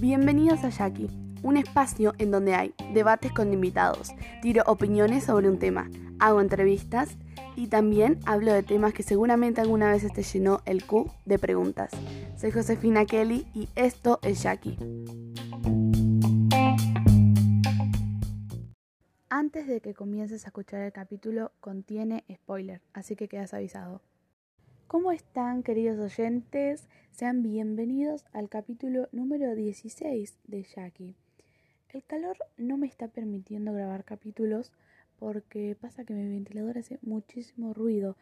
Bienvenidos a Jackie, un espacio en donde hay debates con invitados, tiro opiniones sobre un tema, hago entrevistas y también hablo de temas que seguramente alguna vez te llenó el Q de preguntas. Soy Josefina Kelly y esto es Jackie. Antes de que comiences a escuchar el capítulo, contiene spoiler, así que quedas avisado. ¿Cómo están queridos oyentes? Sean bienvenidos al capítulo número 16 de Jackie. El calor no me está permitiendo grabar capítulos porque pasa que mi ventilador hace muchísimo ruido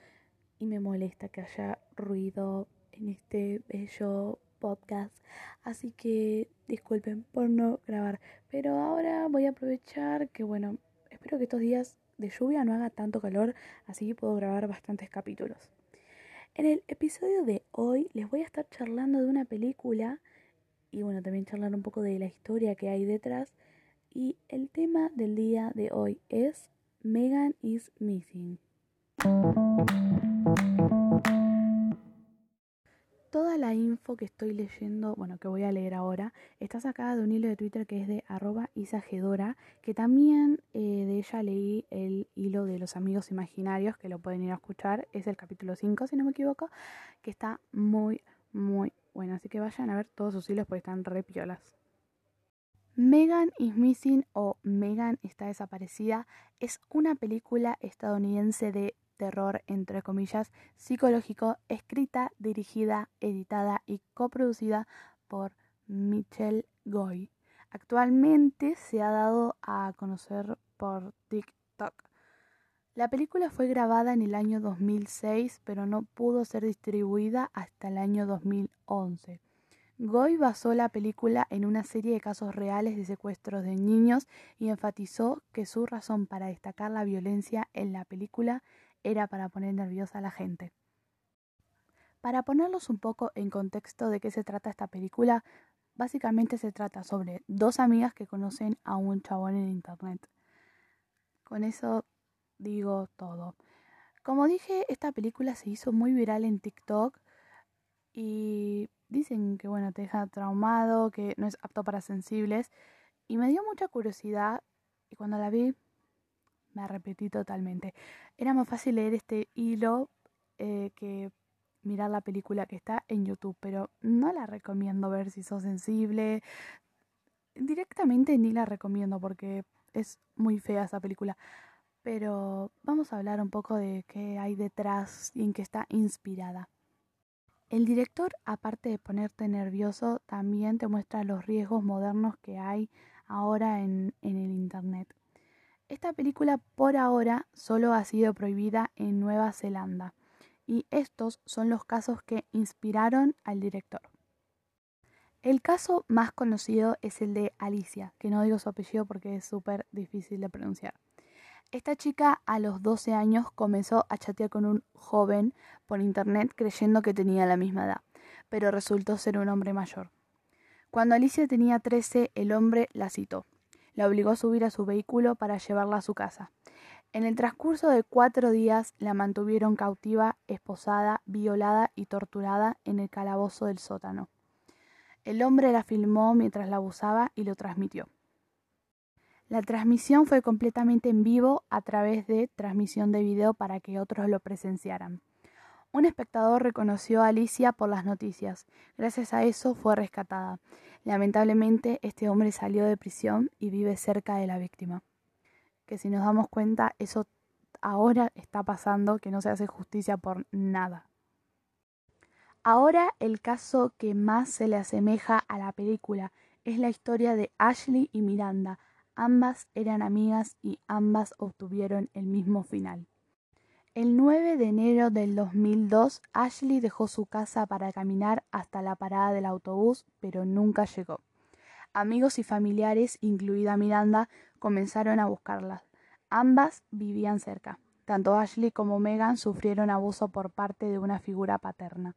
y me molesta que haya ruido en este bello podcast. Así que disculpen por no grabar. Pero ahora voy a aprovechar que bueno, espero que estos días de lluvia no haga tanto calor, así que puedo grabar bastantes capítulos. En el episodio de hoy les voy a estar charlando de una película y bueno, también charlar un poco de la historia que hay detrás. Y el tema del día de hoy es Megan is Missing. La info que estoy leyendo, bueno, que voy a leer ahora, está sacada de un hilo de Twitter que es de arroba isagedora, que también eh, de ella leí el hilo de los amigos imaginarios, que lo pueden ir a escuchar, es el capítulo 5, si no me equivoco, que está muy, muy bueno, así que vayan a ver todos sus hilos porque están re piolas. Megan is Missing o Megan está desaparecida es una película estadounidense de terror, entre comillas, psicológico, escrita, dirigida, editada y coproducida por Michelle Goy. Actualmente se ha dado a conocer por TikTok. La película fue grabada en el año 2006, pero no pudo ser distribuida hasta el año 2011. Goy basó la película en una serie de casos reales de secuestros de niños y enfatizó que su razón para destacar la violencia en la película era para poner nerviosa a la gente. Para ponerlos un poco en contexto de qué se trata esta película, básicamente se trata sobre dos amigas que conocen a un chabón en internet. Con eso digo todo. Como dije, esta película se hizo muy viral en TikTok y dicen que bueno, te deja traumado, que no es apto para sensibles y me dio mucha curiosidad y cuando la vi me repetí totalmente. Era más fácil leer este hilo eh, que mirar la película que está en YouTube, pero no la recomiendo ver si sos sensible. Directamente ni la recomiendo porque es muy fea esa película. Pero vamos a hablar un poco de qué hay detrás y en qué está inspirada. El director, aparte de ponerte nervioso, también te muestra los riesgos modernos que hay ahora en, en el Internet. Esta película por ahora solo ha sido prohibida en Nueva Zelanda y estos son los casos que inspiraron al director. El caso más conocido es el de Alicia, que no digo su apellido porque es súper difícil de pronunciar. Esta chica a los 12 años comenzó a chatear con un joven por internet creyendo que tenía la misma edad, pero resultó ser un hombre mayor. Cuando Alicia tenía 13, el hombre la citó la obligó a subir a su vehículo para llevarla a su casa. En el transcurso de cuatro días la mantuvieron cautiva, esposada, violada y torturada en el calabozo del sótano. El hombre la filmó mientras la abusaba y lo transmitió. La transmisión fue completamente en vivo a través de transmisión de video para que otros lo presenciaran. Un espectador reconoció a Alicia por las noticias. Gracias a eso fue rescatada. Lamentablemente, este hombre salió de prisión y vive cerca de la víctima. Que si nos damos cuenta, eso ahora está pasando, que no se hace justicia por nada. Ahora el caso que más se le asemeja a la película es la historia de Ashley y Miranda. Ambas eran amigas y ambas obtuvieron el mismo final. El 9 de enero del 2002, Ashley dejó su casa para caminar hasta la parada del autobús, pero nunca llegó. Amigos y familiares, incluida Miranda, comenzaron a buscarla. Ambas vivían cerca. Tanto Ashley como Megan sufrieron abuso por parte de una figura paterna.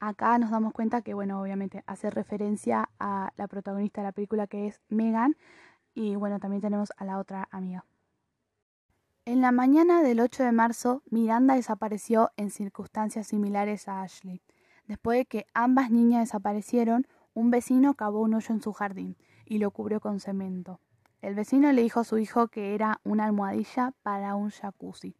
Acá nos damos cuenta que, bueno, obviamente hace referencia a la protagonista de la película que es Megan y, bueno, también tenemos a la otra amiga. En la mañana del 8 de marzo, Miranda desapareció en circunstancias similares a Ashley. Después de que ambas niñas desaparecieron, un vecino cavó un hoyo en su jardín y lo cubrió con cemento. El vecino le dijo a su hijo que era una almohadilla para un jacuzzi.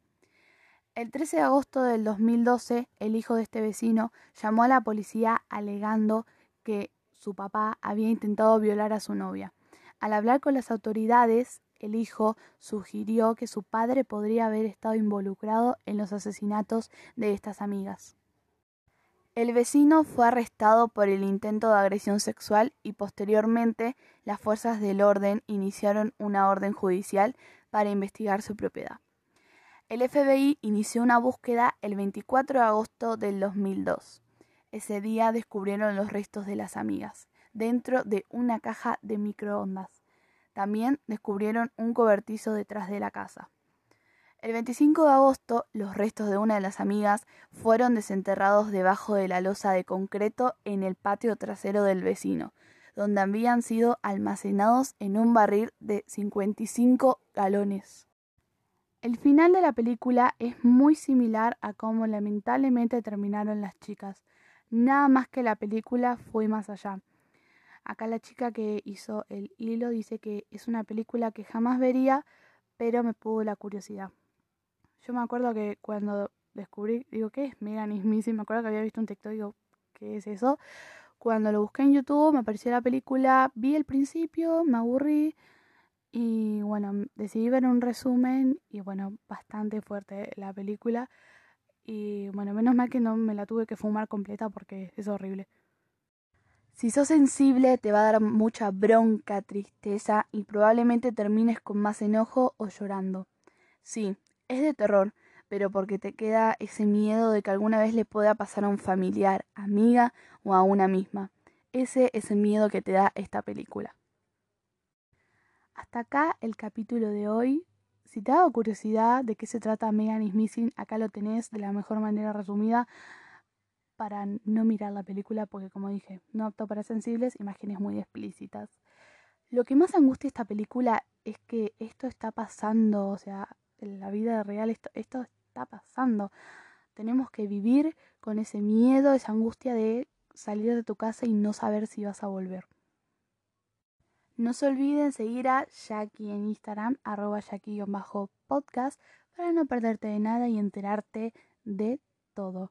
El 13 de agosto del 2012, el hijo de este vecino llamó a la policía alegando que su papá había intentado violar a su novia. Al hablar con las autoridades, el hijo sugirió que su padre podría haber estado involucrado en los asesinatos de estas amigas. El vecino fue arrestado por el intento de agresión sexual y posteriormente las fuerzas del orden iniciaron una orden judicial para investigar su propiedad. El FBI inició una búsqueda el 24 de agosto del 2002. Ese día descubrieron los restos de las amigas dentro de una caja de microondas. También descubrieron un cobertizo detrás de la casa. El 25 de agosto, los restos de una de las amigas fueron desenterrados debajo de la losa de concreto en el patio trasero del vecino, donde habían sido almacenados en un barril de 55 galones. El final de la película es muy similar a cómo lamentablemente terminaron las chicas. Nada más que la película fue más allá. Acá la chica que hizo el hilo dice que es una película que jamás vería, pero me pudo la curiosidad. Yo me acuerdo que cuando descubrí, digo, ¿qué es Megan is Me acuerdo que había visto un TikTok, digo, ¿qué es eso? Cuando lo busqué en YouTube, me apareció la película, vi el principio, me aburrí y bueno, decidí ver un resumen y bueno, bastante fuerte la película. Y bueno, menos mal que no me la tuve que fumar completa porque es horrible. Si sos sensible te va a dar mucha bronca, tristeza y probablemente termines con más enojo o llorando. Sí, es de terror, pero porque te queda ese miedo de que alguna vez le pueda pasar a un familiar, amiga o a una misma. Ese es el miedo que te da esta película. Hasta acá el capítulo de hoy. Si te ha dado curiosidad de qué se trata Megan is Missing, acá lo tenés de la mejor manera resumida para no mirar la película porque como dije, no apto para sensibles, imágenes muy explícitas. Lo que más angustia esta película es que esto está pasando, o sea, en la vida real esto, está pasando. Tenemos que vivir con ese miedo, esa angustia de salir de tu casa y no saber si vas a volver. No se olviden seguir a Jackie en Instagram, arroba Jackie-podcast, para no perderte de nada y enterarte de todo.